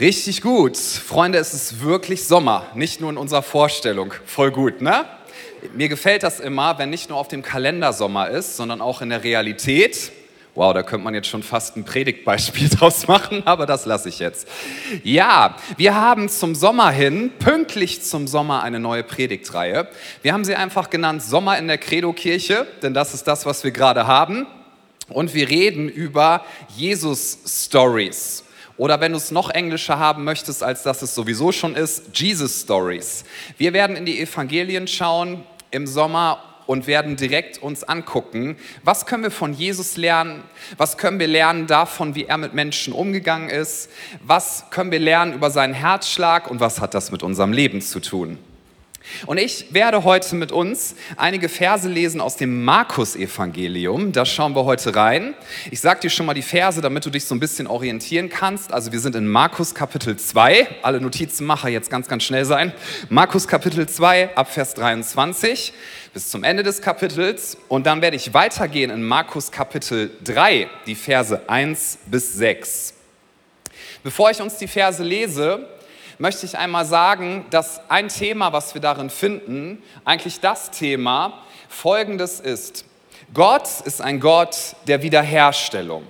Richtig gut. Freunde, es ist wirklich Sommer, nicht nur in unserer Vorstellung. Voll gut, ne? Mir gefällt das immer, wenn nicht nur auf dem Kalender Sommer ist, sondern auch in der Realität. Wow, da könnte man jetzt schon fast ein Predigtbeispiel draus machen, aber das lasse ich jetzt. Ja, wir haben zum Sommer hin, pünktlich zum Sommer, eine neue Predigtreihe. Wir haben sie einfach genannt Sommer in der Credo-Kirche, denn das ist das, was wir gerade haben. Und wir reden über Jesus-Stories. Oder wenn du es noch englischer haben möchtest, als dass es sowieso schon ist, Jesus Stories. Wir werden in die Evangelien schauen im Sommer und werden direkt uns angucken, was können wir von Jesus lernen, was können wir lernen davon, wie er mit Menschen umgegangen ist, was können wir lernen über seinen Herzschlag und was hat das mit unserem Leben zu tun. Und ich werde heute mit uns einige Verse lesen aus dem Markus-Evangelium. Da schauen wir heute rein. Ich sage dir schon mal die Verse, damit du dich so ein bisschen orientieren kannst. Also wir sind in Markus Kapitel 2. Alle Notizenmacher jetzt ganz, ganz schnell sein. Markus Kapitel 2 ab Vers 23 bis zum Ende des Kapitels. Und dann werde ich weitergehen in Markus Kapitel 3, die Verse 1 bis 6. Bevor ich uns die Verse lese, möchte ich einmal sagen, dass ein Thema, was wir darin finden, eigentlich das Thema folgendes ist. Gott ist ein Gott der Wiederherstellung.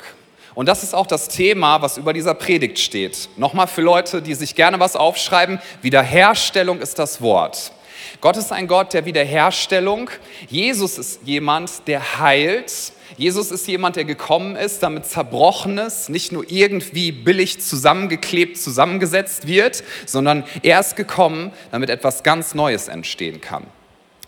Und das ist auch das Thema, was über dieser Predigt steht. Nochmal für Leute, die sich gerne was aufschreiben, Wiederherstellung ist das Wort. Gott ist ein Gott der Wiederherstellung. Jesus ist jemand, der heilt. Jesus ist jemand, der gekommen ist, damit Zerbrochenes nicht nur irgendwie billig zusammengeklebt, zusammengesetzt wird, sondern er ist gekommen, damit etwas ganz Neues entstehen kann.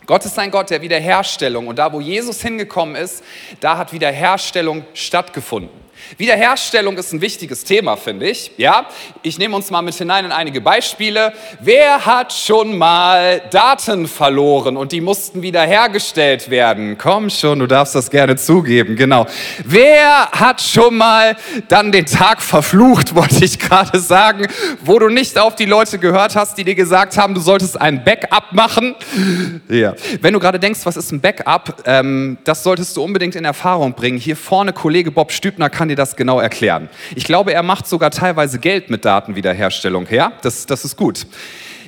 Gott ist ein Gott der Wiederherstellung und da, wo Jesus hingekommen ist, da hat Wiederherstellung stattgefunden. Wiederherstellung ist ein wichtiges Thema, finde ich. Ja, ich nehme uns mal mit hinein in einige Beispiele. Wer hat schon mal Daten verloren und die mussten wiederhergestellt werden? Komm schon, du darfst das gerne zugeben. Genau. Wer hat schon mal dann den Tag verflucht, wollte ich gerade sagen, wo du nicht auf die Leute gehört hast, die dir gesagt haben, du solltest ein Backup machen? Ja. Wenn du gerade denkst, was ist ein Backup, ähm, das solltest du unbedingt in Erfahrung bringen. Hier vorne Kollege Bob Stübner kann dir dir das genau erklären. Ich glaube, er macht sogar teilweise Geld mit Datenwiederherstellung her. Das, das ist gut.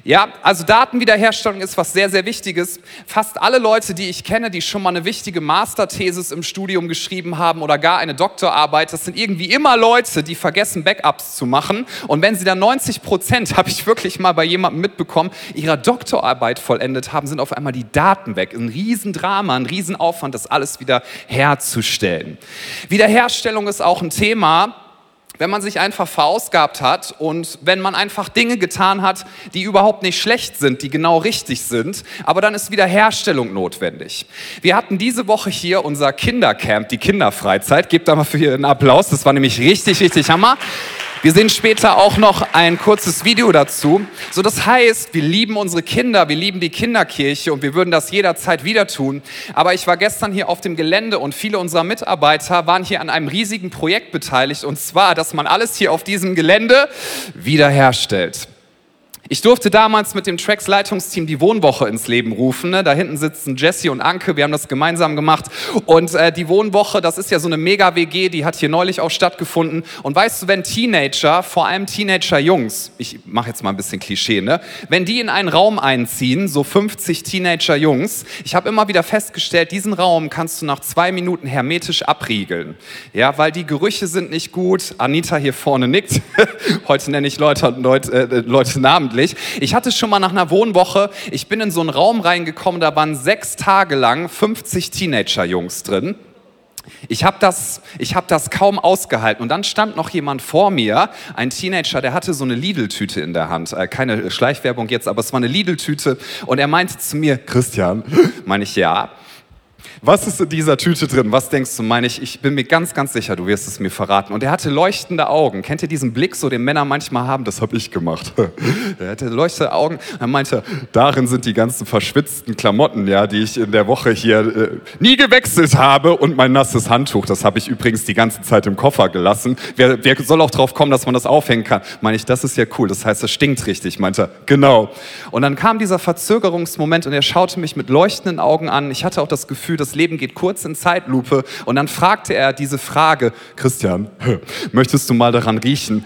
Ja, also Datenwiederherstellung ist was sehr, sehr Wichtiges. Fast alle Leute, die ich kenne, die schon mal eine wichtige Masterthesis im Studium geschrieben haben oder gar eine Doktorarbeit, das sind irgendwie immer Leute, die vergessen, Backups zu machen. Und wenn sie dann 90 Prozent, habe ich wirklich mal bei jemandem mitbekommen, ihrer Doktorarbeit vollendet haben, sind auf einmal die Daten weg. Ein Riesendrama, ein Riesenaufwand, das alles wieder herzustellen. Wiederherstellung ist auch ein Thema, wenn man sich einfach verausgabt hat und wenn man einfach Dinge getan hat, die überhaupt nicht schlecht sind, die genau richtig sind, aber dann ist Wiederherstellung notwendig. Wir hatten diese Woche hier unser Kindercamp, die Kinderfreizeit. Gebt da mal für einen Applaus, das war nämlich richtig, richtig Hammer. Wir sehen später auch noch ein kurzes Video dazu. So, das heißt, wir lieben unsere Kinder, wir lieben die Kinderkirche und wir würden das jederzeit wieder tun. Aber ich war gestern hier auf dem Gelände und viele unserer Mitarbeiter waren hier an einem riesigen Projekt beteiligt und zwar, dass man alles hier auf diesem Gelände wiederherstellt. Ich durfte damals mit dem Tracks Leitungsteam die Wohnwoche ins Leben rufen. Ne? Da hinten sitzen Jesse und Anke, wir haben das gemeinsam gemacht. Und äh, die Wohnwoche, das ist ja so eine Mega-WG, die hat hier neulich auch stattgefunden. Und weißt du, wenn Teenager, vor allem Teenager-Jungs, ich mache jetzt mal ein bisschen Klischee, ne? wenn die in einen Raum einziehen, so 50 Teenager-Jungs, ich habe immer wieder festgestellt, diesen Raum kannst du nach zwei Minuten hermetisch abriegeln. Ja, weil die Gerüche sind nicht gut. Anita hier vorne nickt. Heute nenne ich Leute, Leute, äh, Leute namentlich eigentlich. Ich hatte schon mal nach einer Wohnwoche, ich bin in so einen Raum reingekommen, da waren sechs Tage lang 50 Teenager-Jungs drin. Ich habe das, hab das kaum ausgehalten. Und dann stand noch jemand vor mir, ein Teenager, der hatte so eine Lidl-Tüte in der Hand. Äh, keine Schleichwerbung jetzt, aber es war eine Lidl-Tüte. Und er meinte zu mir, Christian, meine ich ja. Was ist in dieser Tüte drin? Was denkst du? Meine ich, ich bin mir ganz, ganz sicher, du wirst es mir verraten. Und er hatte leuchtende Augen. Kennt ihr diesen Blick, so den Männer manchmal haben? Das habe ich gemacht. er hatte leuchtende Augen. Er meinte, darin sind die ganzen verschwitzten Klamotten, ja, die ich in der Woche hier äh, nie gewechselt habe und mein nasses Handtuch. Das habe ich übrigens die ganze Zeit im Koffer gelassen. Wer, wer soll auch drauf kommen, dass man das aufhängen kann? Meine ich, das ist ja cool. Das heißt, es stinkt richtig. Meinte er, genau. Und dann kam dieser Verzögerungsmoment und er schaute mich mit leuchtenden Augen an. Ich hatte auch das Gefühl, dass das Leben geht kurz in Zeitlupe. Und dann fragte er diese Frage, Christian, möchtest du mal daran riechen?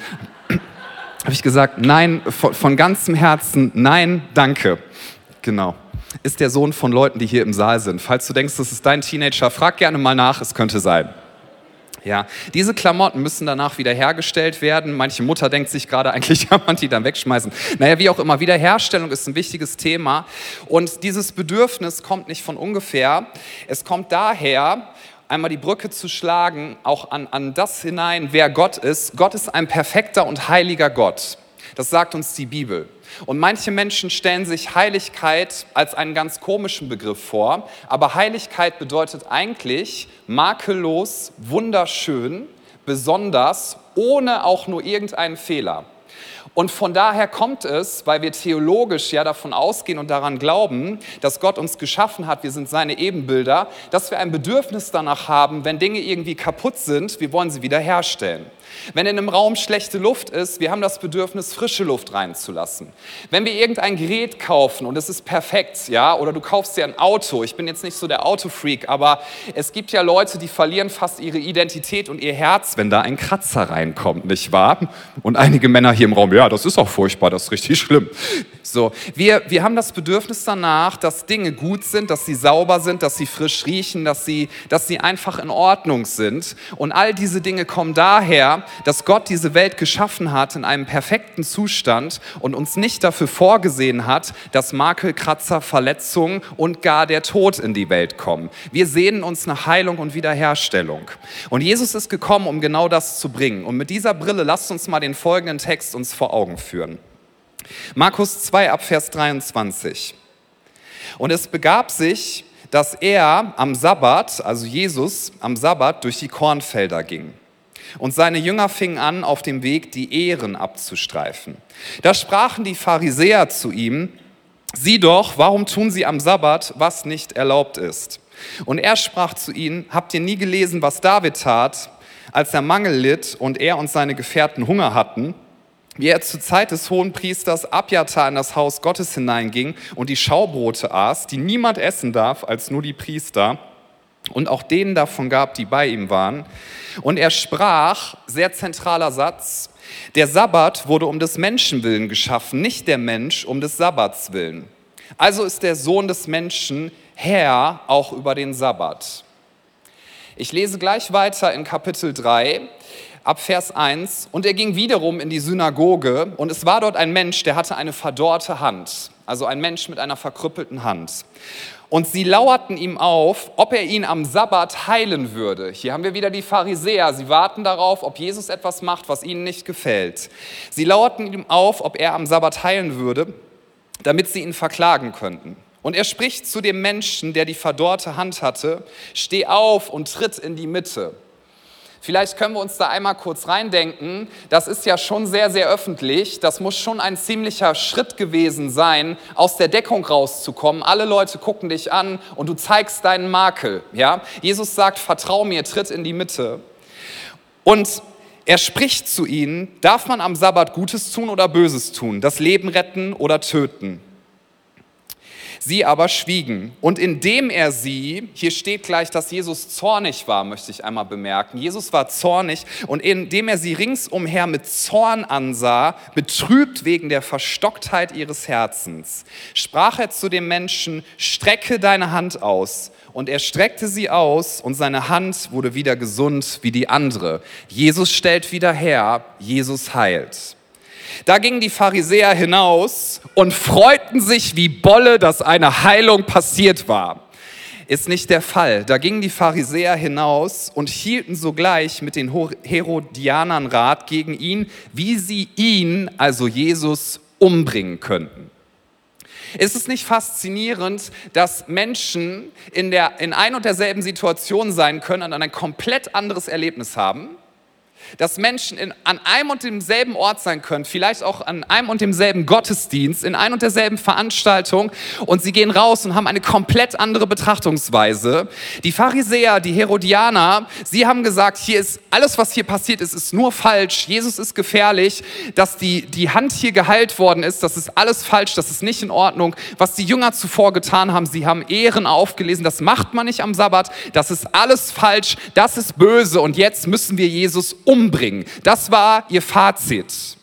habe ich gesagt, nein, von, von ganzem Herzen, nein, danke. Genau. Ist der Sohn von Leuten, die hier im Saal sind. Falls du denkst, das ist dein Teenager, frag gerne mal nach, es könnte sein. Ja, diese Klamotten müssen danach wieder hergestellt werden. Manche Mutter denkt sich gerade, eigentlich kann man die dann wegschmeißen. Naja, wie auch immer, Wiederherstellung ist ein wichtiges Thema. Und dieses Bedürfnis kommt nicht von ungefähr. Es kommt daher, einmal die Brücke zu schlagen, auch an, an das hinein, wer Gott ist. Gott ist ein perfekter und heiliger Gott. Das sagt uns die Bibel. Und manche Menschen stellen sich Heiligkeit als einen ganz komischen Begriff vor, aber Heiligkeit bedeutet eigentlich makellos, wunderschön, besonders, ohne auch nur irgendeinen Fehler. Und von daher kommt es, weil wir theologisch ja davon ausgehen und daran glauben, dass Gott uns geschaffen hat, wir sind seine Ebenbilder, dass wir ein Bedürfnis danach haben, wenn Dinge irgendwie kaputt sind, wir wollen sie wiederherstellen. Wenn in einem Raum schlechte Luft ist, wir haben das Bedürfnis, frische Luft reinzulassen. Wenn wir irgendein Gerät kaufen und es ist perfekt, ja, oder du kaufst dir ein Auto, ich bin jetzt nicht so der Autofreak, aber es gibt ja Leute, die verlieren fast ihre Identität und ihr Herz, wenn da ein Kratzer reinkommt, nicht wahr? Und einige Männer hier im Raum, ja, das ist auch furchtbar, das ist richtig schlimm. So, wir, wir haben das Bedürfnis danach, dass Dinge gut sind, dass sie sauber sind, dass sie frisch riechen, dass sie, dass sie einfach in Ordnung sind. Und all diese Dinge kommen daher, dass Gott diese Welt geschaffen hat in einem perfekten Zustand und uns nicht dafür vorgesehen hat, dass Makel, Kratzer, Verletzungen und gar der Tod in die Welt kommen. Wir sehnen uns nach Heilung und Wiederherstellung. Und Jesus ist gekommen, um genau das zu bringen. Und mit dieser Brille lasst uns mal den folgenden Text uns vor Augen führen. Markus 2 ab Vers 23. Und es begab sich, dass er am Sabbat, also Jesus am Sabbat, durch die Kornfelder ging. Und seine Jünger fingen an, auf dem Weg die Ehren abzustreifen. Da sprachen die Pharisäer zu ihm, sieh doch, warum tun sie am Sabbat, was nicht erlaubt ist? Und er sprach zu ihnen, habt ihr nie gelesen, was David tat, als er Mangel litt und er und seine Gefährten Hunger hatten? Wie er zur Zeit des hohen Priesters Abjatar in das Haus Gottes hineinging und die Schaubrote aß, die niemand essen darf als nur die Priester, und auch denen davon gab, die bei ihm waren. Und er sprach, sehr zentraler Satz, der Sabbat wurde um des Menschen willen geschaffen, nicht der Mensch um des Sabbats willen. Also ist der Sohn des Menschen Herr auch über den Sabbat. Ich lese gleich weiter in Kapitel 3 ab Vers 1. Und er ging wiederum in die Synagoge und es war dort ein Mensch, der hatte eine verdorrte Hand, also ein Mensch mit einer verkrüppelten Hand. Und sie lauerten ihm auf, ob er ihn am Sabbat heilen würde. Hier haben wir wieder die Pharisäer. Sie warten darauf, ob Jesus etwas macht, was ihnen nicht gefällt. Sie lauerten ihm auf, ob er am Sabbat heilen würde, damit sie ihn verklagen könnten. Und er spricht zu dem Menschen, der die verdorrte Hand hatte, steh auf und tritt in die Mitte. Vielleicht können wir uns da einmal kurz reindenken. Das ist ja schon sehr, sehr öffentlich. Das muss schon ein ziemlicher Schritt gewesen sein, aus der Deckung rauszukommen. Alle Leute gucken dich an und du zeigst deinen Makel. Ja? Jesus sagt, vertrau mir, tritt in die Mitte. Und er spricht zu ihnen, darf man am Sabbat Gutes tun oder Böses tun, das Leben retten oder töten? Sie aber schwiegen. Und indem er sie, hier steht gleich, dass Jesus zornig war, möchte ich einmal bemerken. Jesus war zornig und indem er sie ringsumher mit Zorn ansah, betrübt wegen der Verstocktheit ihres Herzens, sprach er zu dem Menschen, strecke deine Hand aus. Und er streckte sie aus und seine Hand wurde wieder gesund wie die andere. Jesus stellt wieder her, Jesus heilt. Da gingen die Pharisäer hinaus und freuten sich wie Bolle, dass eine Heilung passiert war. Ist nicht der Fall. Da gingen die Pharisäer hinaus und hielten sogleich mit den Herodianern Rat gegen ihn, wie sie ihn, also Jesus, umbringen könnten. Ist es nicht faszinierend, dass Menschen in, der, in ein und derselben Situation sein können und ein komplett anderes Erlebnis haben? Dass Menschen in, an einem und demselben Ort sein können, vielleicht auch an einem und demselben Gottesdienst, in ein und derselben Veranstaltung und sie gehen raus und haben eine komplett andere Betrachtungsweise. Die Pharisäer, die Herodianer, sie haben gesagt, hier ist alles, was hier passiert ist, ist nur falsch. Jesus ist gefährlich, dass die, die Hand hier geheilt worden ist, das ist alles falsch, das ist nicht in Ordnung. Was die Jünger zuvor getan haben, sie haben Ehren aufgelesen, das macht man nicht am Sabbat, das ist alles falsch, das ist böse und jetzt müssen wir Jesus um umbringen. Das war ihr Fazit.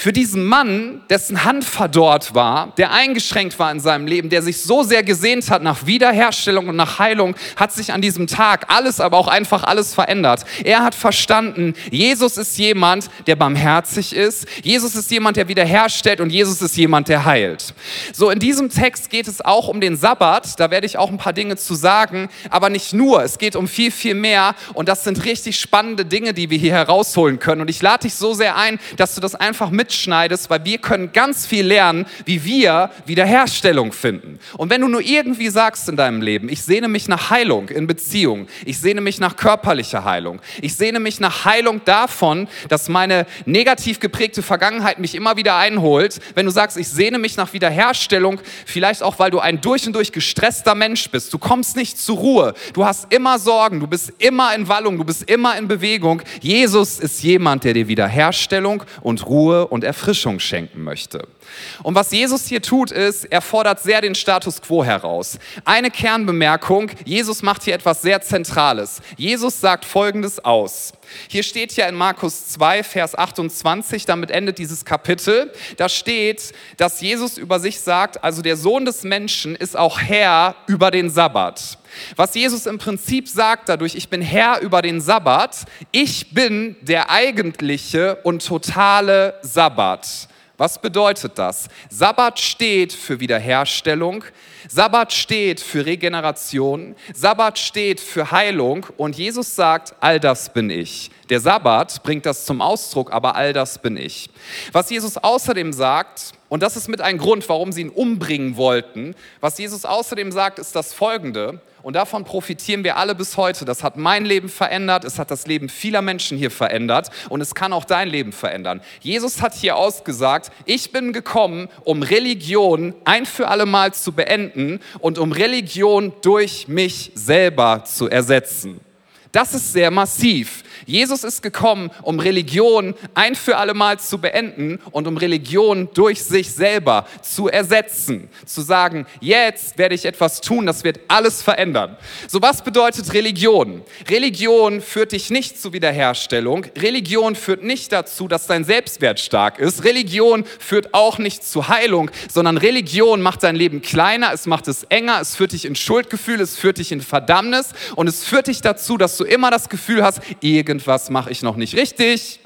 Für diesen Mann, dessen Hand verdorrt war, der eingeschränkt war in seinem Leben, der sich so sehr gesehnt hat nach Wiederherstellung und nach Heilung, hat sich an diesem Tag alles, aber auch einfach alles verändert. Er hat verstanden, Jesus ist jemand, der barmherzig ist. Jesus ist jemand, der wiederherstellt und Jesus ist jemand, der heilt. So, in diesem Text geht es auch um den Sabbat. Da werde ich auch ein paar Dinge zu sagen, aber nicht nur. Es geht um viel, viel mehr und das sind richtig spannende Dinge, die wir hier herausholen können. Und ich lade dich so sehr ein, dass du das einfach mit mitschneidest, weil wir können ganz viel lernen, wie wir Wiederherstellung finden. Und wenn du nur irgendwie sagst in deinem Leben, ich sehne mich nach Heilung in Beziehung, ich sehne mich nach körperlicher Heilung, ich sehne mich nach Heilung davon, dass meine negativ geprägte Vergangenheit mich immer wieder einholt, wenn du sagst, ich sehne mich nach Wiederherstellung, vielleicht auch, weil du ein durch und durch gestresster Mensch bist, du kommst nicht zur Ruhe, du hast immer Sorgen, du bist immer in Wallung, du bist immer in Bewegung. Jesus ist jemand, der dir Wiederherstellung und Ruhe und und Erfrischung schenken möchte. Und was Jesus hier tut, ist, er fordert sehr den Status quo heraus. Eine Kernbemerkung, Jesus macht hier etwas sehr Zentrales. Jesus sagt Folgendes aus. Hier steht ja in Markus 2, Vers 28, damit endet dieses Kapitel, da steht, dass Jesus über sich sagt, also der Sohn des Menschen ist auch Herr über den Sabbat. Was Jesus im Prinzip sagt dadurch, ich bin Herr über den Sabbat, ich bin der eigentliche und totale Sabbat. Was bedeutet das? Sabbat steht für Wiederherstellung, Sabbat steht für Regeneration, Sabbat steht für Heilung und Jesus sagt, all das bin ich. Der Sabbat bringt das zum Ausdruck, aber all das bin ich. Was Jesus außerdem sagt, und das ist mit ein Grund, warum sie ihn umbringen wollten, was Jesus außerdem sagt, ist das folgende, und davon profitieren wir alle bis heute. Das hat mein Leben verändert, es hat das Leben vieler Menschen hier verändert und es kann auch dein Leben verändern. Jesus hat hier ausgesagt, ich bin gekommen, um Religion ein für alle Mal zu beenden und um Religion durch mich selber zu ersetzen. Das ist sehr massiv. Jesus ist gekommen, um Religion ein für alle Mal zu beenden und um Religion durch sich selber zu ersetzen. Zu sagen, jetzt werde ich etwas tun, das wird alles verändern. So was bedeutet Religion? Religion führt dich nicht zur Wiederherstellung. Religion führt nicht dazu, dass dein Selbstwert stark ist. Religion führt auch nicht zu Heilung, sondern Religion macht dein Leben kleiner, es macht es enger, es führt dich in Schuldgefühl, es führt dich in Verdammnis und es führt dich dazu, dass du immer das Gefühl hast, irgend irgendwas mache ich noch nicht richtig.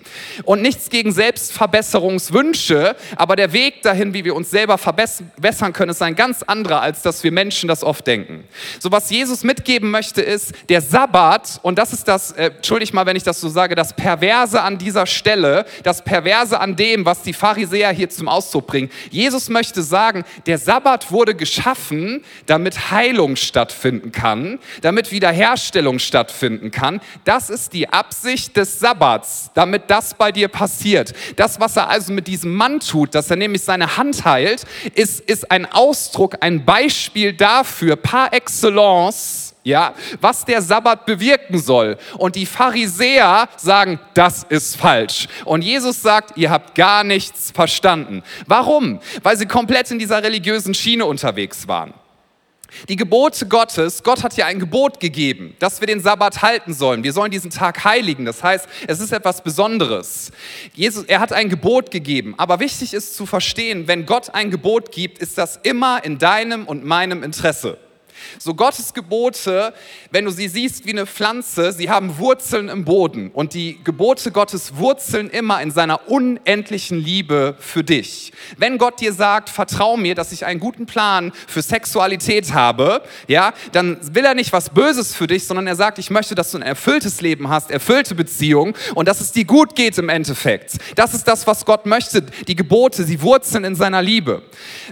Und nichts gegen Selbstverbesserungswünsche, aber der Weg dahin, wie wir uns selber verbessern können, ist ein ganz anderer, als dass wir Menschen das oft denken. So was Jesus mitgeben möchte, ist der Sabbat, und das ist das, äh, entschuldigt mal, wenn ich das so sage, das Perverse an dieser Stelle, das Perverse an dem, was die Pharisäer hier zum Ausdruck bringen. Jesus möchte sagen, der Sabbat wurde geschaffen, damit Heilung stattfinden kann, damit Wiederherstellung stattfinden kann. Das ist die Absicht des Sabbats, damit das das bei dir passiert. Das, was er also mit diesem Mann tut, dass er nämlich seine Hand heilt, ist, ist ein Ausdruck, ein Beispiel dafür, par excellence, ja, was der Sabbat bewirken soll. Und die Pharisäer sagen, das ist falsch. Und Jesus sagt, ihr habt gar nichts verstanden. Warum? Weil sie komplett in dieser religiösen Schiene unterwegs waren. Die Gebote Gottes, Gott hat ja ein Gebot gegeben, dass wir den Sabbat halten sollen. Wir sollen diesen Tag heiligen. Das heißt, es ist etwas Besonderes. Jesus, er hat ein Gebot gegeben. Aber wichtig ist zu verstehen, wenn Gott ein Gebot gibt, ist das immer in deinem und meinem Interesse. So Gottes Gebote, wenn du sie siehst wie eine Pflanze, sie haben Wurzeln im Boden und die Gebote Gottes wurzeln immer in seiner unendlichen Liebe für dich. Wenn Gott dir sagt, vertrau mir, dass ich einen guten Plan für Sexualität habe, ja, dann will er nicht was Böses für dich, sondern er sagt, ich möchte, dass du ein erfülltes Leben hast, erfüllte Beziehung und dass es dir gut geht im Endeffekt. Das ist das, was Gott möchte. Die Gebote, sie wurzeln in seiner Liebe.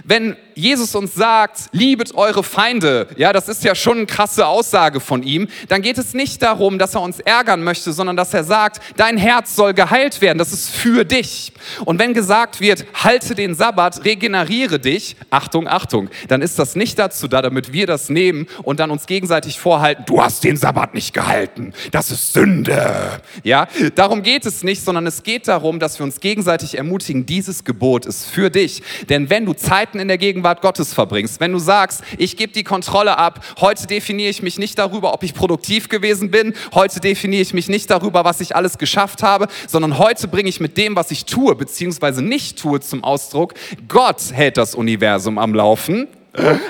Wenn Jesus uns sagt, liebet eure Feinde, ja, das ist ja schon eine krasse Aussage von ihm, dann geht es nicht darum, dass er uns ärgern möchte, sondern dass er sagt, dein Herz soll geheilt werden, das ist für dich. Und wenn gesagt wird, halte den Sabbat, regeneriere dich, Achtung, Achtung, dann ist das nicht dazu da, damit wir das nehmen und dann uns gegenseitig vorhalten, du hast den Sabbat nicht gehalten, das ist Sünde. Ja, darum geht es nicht, sondern es geht darum, dass wir uns gegenseitig ermutigen, dieses Gebot ist für dich. Denn wenn du Zeiten in der Gegenwart Gottes verbringst, wenn du sagst, ich gebe die Kontrolle Kontrolle ab. Heute definiere ich mich nicht darüber, ob ich produktiv gewesen bin. Heute definiere ich mich nicht darüber, was ich alles geschafft habe, sondern heute bringe ich mit dem, was ich tue, beziehungsweise nicht tue, zum Ausdruck, Gott hält das Universum am Laufen.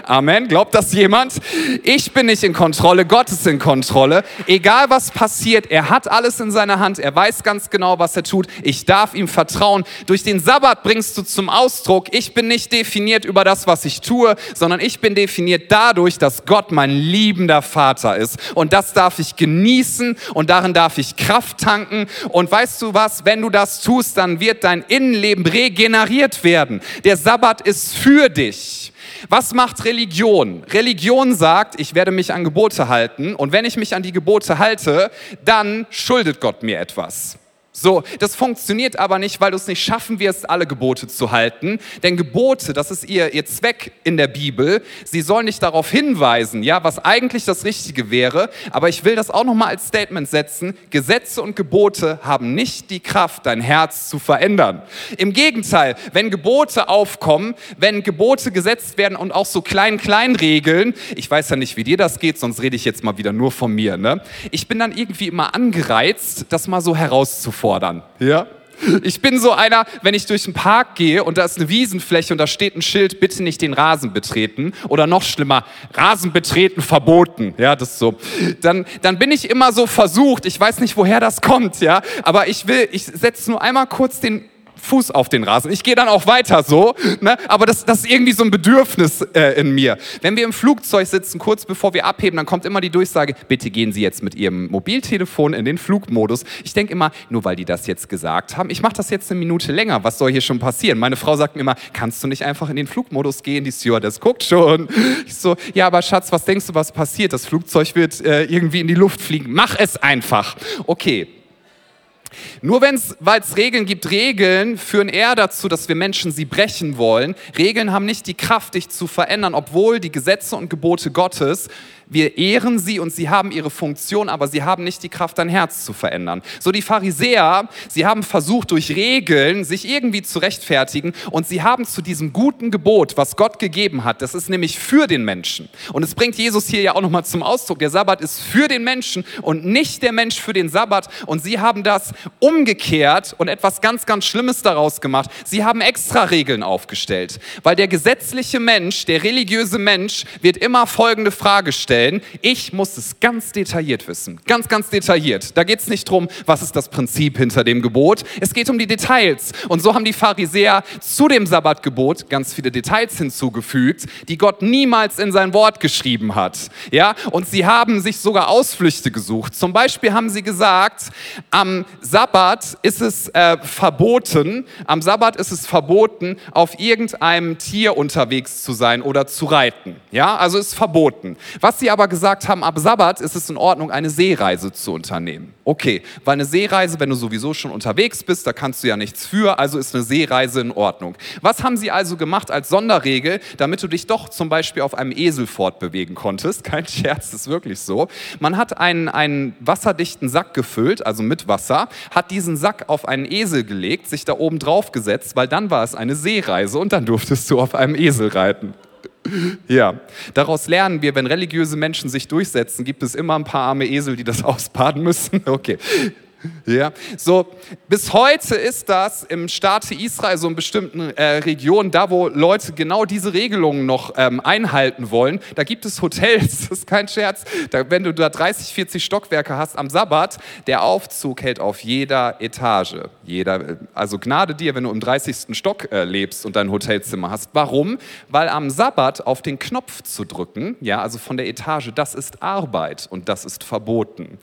Amen. Glaubt das jemand? Ich bin nicht in Kontrolle, Gott ist in Kontrolle. Egal was passiert, er hat alles in seiner Hand. Er weiß ganz genau, was er tut. Ich darf ihm vertrauen. Durch den Sabbat bringst du zum Ausdruck, ich bin nicht definiert über das, was ich tue, sondern ich bin definiert dadurch, dass Gott mein liebender Vater ist. Und das darf ich genießen und darin darf ich Kraft tanken. Und weißt du was? Wenn du das tust, dann wird dein Innenleben regeneriert werden. Der Sabbat ist für dich. Was macht Religion? Religion sagt, ich werde mich an Gebote halten und wenn ich mich an die Gebote halte, dann schuldet Gott mir etwas. So, das funktioniert aber nicht, weil du es nicht schaffen wirst, alle Gebote zu halten. Denn Gebote, das ist ihr, ihr Zweck in der Bibel. Sie sollen nicht darauf hinweisen, ja, was eigentlich das Richtige wäre. Aber ich will das auch nochmal als Statement setzen. Gesetze und Gebote haben nicht die Kraft, dein Herz zu verändern. Im Gegenteil, wenn Gebote aufkommen, wenn Gebote gesetzt werden und auch so klein-klein-Regeln, ich weiß ja nicht, wie dir das geht, sonst rede ich jetzt mal wieder nur von mir, ne? Ich bin dann irgendwie immer angereizt, das mal so herauszufinden fordern. Ja? Ich bin so einer, wenn ich durch den Park gehe und da ist eine Wiesenfläche und da steht ein Schild, bitte nicht den Rasen betreten oder noch schlimmer, Rasen betreten verboten. Ja, das ist so. Dann, dann bin ich immer so versucht, ich weiß nicht, woher das kommt, ja, aber ich will, ich setze nur einmal kurz den Fuß auf den Rasen. Ich gehe dann auch weiter so, ne? aber das, das ist irgendwie so ein Bedürfnis äh, in mir. Wenn wir im Flugzeug sitzen, kurz bevor wir abheben, dann kommt immer die Durchsage, bitte gehen Sie jetzt mit Ihrem Mobiltelefon in den Flugmodus. Ich denke immer, nur weil die das jetzt gesagt haben, ich mache das jetzt eine Minute länger, was soll hier schon passieren? Meine Frau sagt mir immer, kannst du nicht einfach in den Flugmodus gehen? Die Stewardess guckt schon. Ich so, ja, aber Schatz, was denkst du, was passiert? Das Flugzeug wird äh, irgendwie in die Luft fliegen. Mach es einfach. Okay, nur weil es Regeln gibt, Regeln führen eher dazu, dass wir Menschen sie brechen wollen. Regeln haben nicht die Kraft, dich zu verändern, obwohl die Gesetze und Gebote Gottes wir ehren sie und sie haben ihre Funktion, aber sie haben nicht die Kraft, dein Herz zu verändern. So die Pharisäer, sie haben versucht, durch Regeln sich irgendwie zu rechtfertigen und sie haben zu diesem guten Gebot, was Gott gegeben hat, das ist nämlich für den Menschen. Und es bringt Jesus hier ja auch nochmal zum Ausdruck, der Sabbat ist für den Menschen und nicht der Mensch für den Sabbat. Und sie haben das umgekehrt und etwas ganz, ganz Schlimmes daraus gemacht. Sie haben extra Regeln aufgestellt, weil der gesetzliche Mensch, der religiöse Mensch, wird immer folgende Frage stellen. Ich muss es ganz detailliert wissen. Ganz, ganz detailliert. Da geht es nicht darum, was ist das Prinzip hinter dem Gebot. Es geht um die Details. Und so haben die Pharisäer zu dem Sabbatgebot ganz viele Details hinzugefügt, die Gott niemals in sein Wort geschrieben hat. Ja? Und sie haben sich sogar Ausflüchte gesucht. Zum Beispiel haben sie gesagt, am Sabbat ist es äh, verboten, am Sabbat ist es verboten, auf irgendeinem Tier unterwegs zu sein oder zu reiten. Ja, also ist verboten. Was sie aber gesagt haben, ab Sabbat ist es in Ordnung, eine Seereise zu unternehmen. Okay, weil eine Seereise, wenn du sowieso schon unterwegs bist, da kannst du ja nichts für, also ist eine Seereise in Ordnung. Was haben sie also gemacht als Sonderregel, damit du dich doch zum Beispiel auf einem Esel fortbewegen konntest? Kein Scherz, ist wirklich so. Man hat einen, einen wasserdichten Sack gefüllt, also mit Wasser, hat diesen Sack auf einen Esel gelegt, sich da oben drauf gesetzt, weil dann war es eine Seereise und dann durftest du auf einem Esel reiten. Ja, daraus lernen wir, wenn religiöse Menschen sich durchsetzen, gibt es immer ein paar arme Esel, die das ausbaden müssen. Okay, ja, so bis heute ist das im Staate Israel, so in bestimmten äh, Regionen, da wo Leute genau diese Regelungen noch ähm, einhalten wollen, da gibt es Hotels, das ist kein Scherz, da, wenn du da 30, 40 Stockwerke hast am Sabbat, der Aufzug hält auf jeder Etage. Jeder, also Gnade dir, wenn du im 30. Stock äh, lebst und dein Hotelzimmer hast. Warum? Weil am Sabbat auf den Knopf zu drücken, ja, also von der Etage, das ist Arbeit und das ist verboten.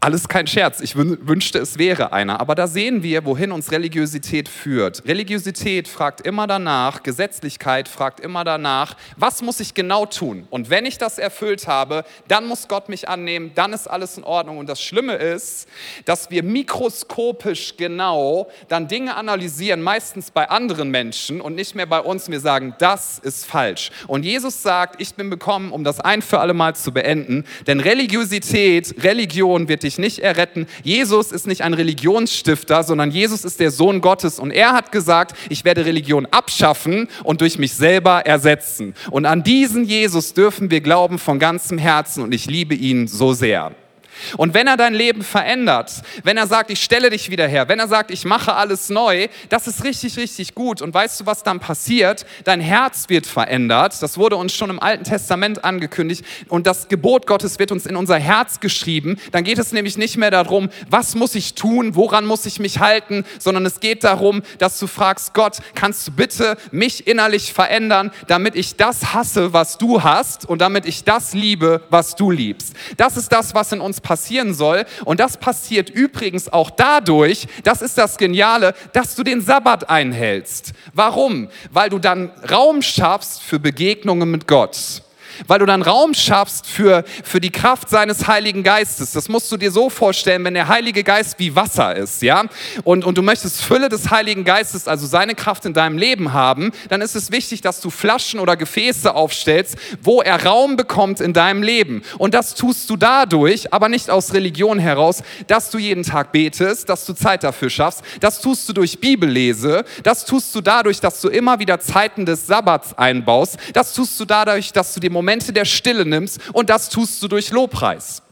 Alles kein Scherz, ich wünschte, es wäre einer. Aber da sehen wir, wohin uns Religiosität führt. Religiosität fragt immer danach, Gesetzlichkeit fragt immer danach, was muss ich genau tun? Und wenn ich das erfüllt habe, dann muss Gott mich annehmen, dann ist alles in Ordnung. Und das Schlimme ist, dass wir mikroskopisch genau dann Dinge analysieren, meistens bei anderen Menschen und nicht mehr bei uns. Wir sagen, das ist falsch. Und Jesus sagt, ich bin gekommen, um das ein für alle Mal zu beenden. Denn Religiosität, Religion wird dich dich nicht erretten. Jesus ist nicht ein Religionsstifter, sondern Jesus ist der Sohn Gottes. Und er hat gesagt, ich werde Religion abschaffen und durch mich selber ersetzen. Und an diesen Jesus dürfen wir glauben von ganzem Herzen und ich liebe ihn so sehr. Und wenn er dein Leben verändert, wenn er sagt, ich stelle dich wieder her, wenn er sagt, ich mache alles neu, das ist richtig, richtig gut. Und weißt du, was dann passiert? Dein Herz wird verändert. Das wurde uns schon im Alten Testament angekündigt. Und das Gebot Gottes wird uns in unser Herz geschrieben. Dann geht es nämlich nicht mehr darum, was muss ich tun, woran muss ich mich halten, sondern es geht darum, dass du fragst, Gott, kannst du bitte mich innerlich verändern, damit ich das hasse, was du hast und damit ich das liebe, was du liebst. Das ist das, was in uns passiert passieren soll. Und das passiert übrigens auch dadurch, das ist das Geniale, dass du den Sabbat einhältst. Warum? Weil du dann Raum schaffst für Begegnungen mit Gott weil du dann Raum schaffst für, für die Kraft seines Heiligen Geistes. Das musst du dir so vorstellen, wenn der Heilige Geist wie Wasser ist, ja, und, und du möchtest Fülle des Heiligen Geistes, also seine Kraft in deinem Leben haben, dann ist es wichtig, dass du Flaschen oder Gefäße aufstellst, wo er Raum bekommt in deinem Leben. Und das tust du dadurch, aber nicht aus Religion heraus, dass du jeden Tag betest, dass du Zeit dafür schaffst. Das tust du durch Bibellese. Das tust du dadurch, dass du immer wieder Zeiten des Sabbats einbaust. Das tust du dadurch, dass du Momente Momente der Stille nimmst und das tust du durch Lobpreis.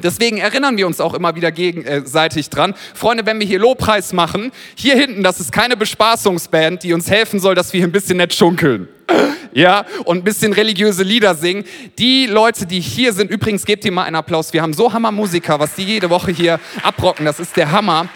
Deswegen erinnern wir uns auch immer wieder gegenseitig dran. Freunde, wenn wir hier Lobpreis machen, hier hinten, das ist keine Bespaßungsband, die uns helfen soll, dass wir hier ein bisschen nett schunkeln. Ja, und ein bisschen religiöse Lieder singen. Die Leute, die hier sind, übrigens gebt ihr mal einen Applaus. Wir haben so Hammermusiker, was die jede Woche hier abrocken. Das ist der Hammer.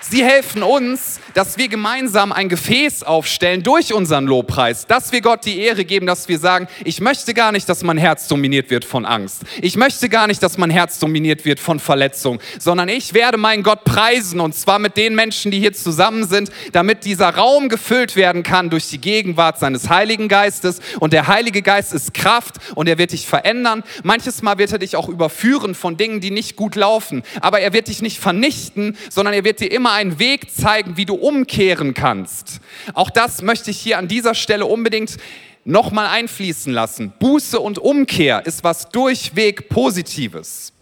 Sie helfen uns, dass wir gemeinsam ein Gefäß aufstellen durch unseren Lobpreis, dass wir Gott die Ehre geben, dass wir sagen, ich möchte gar nicht, dass mein Herz dominiert wird von Angst. Ich möchte gar nicht, dass mein Herz dominiert wird von Verletzung, sondern ich werde meinen Gott preisen und zwar mit den Menschen, die hier zusammen sind, damit dieser Raum gefüllt werden kann durch die Gegenwart seines Heiligen Geistes. Und der Heilige Geist ist Kraft und er wird dich verändern. Manches Mal wird er dich auch überführen von Dingen, die nicht gut laufen, aber er wird dich nicht vernichten, sondern er wird dir immer einen Weg zeigen, wie du umkehren kannst. Auch das möchte ich hier an dieser Stelle unbedingt nochmal einfließen lassen. Buße und Umkehr ist was durchweg Positives.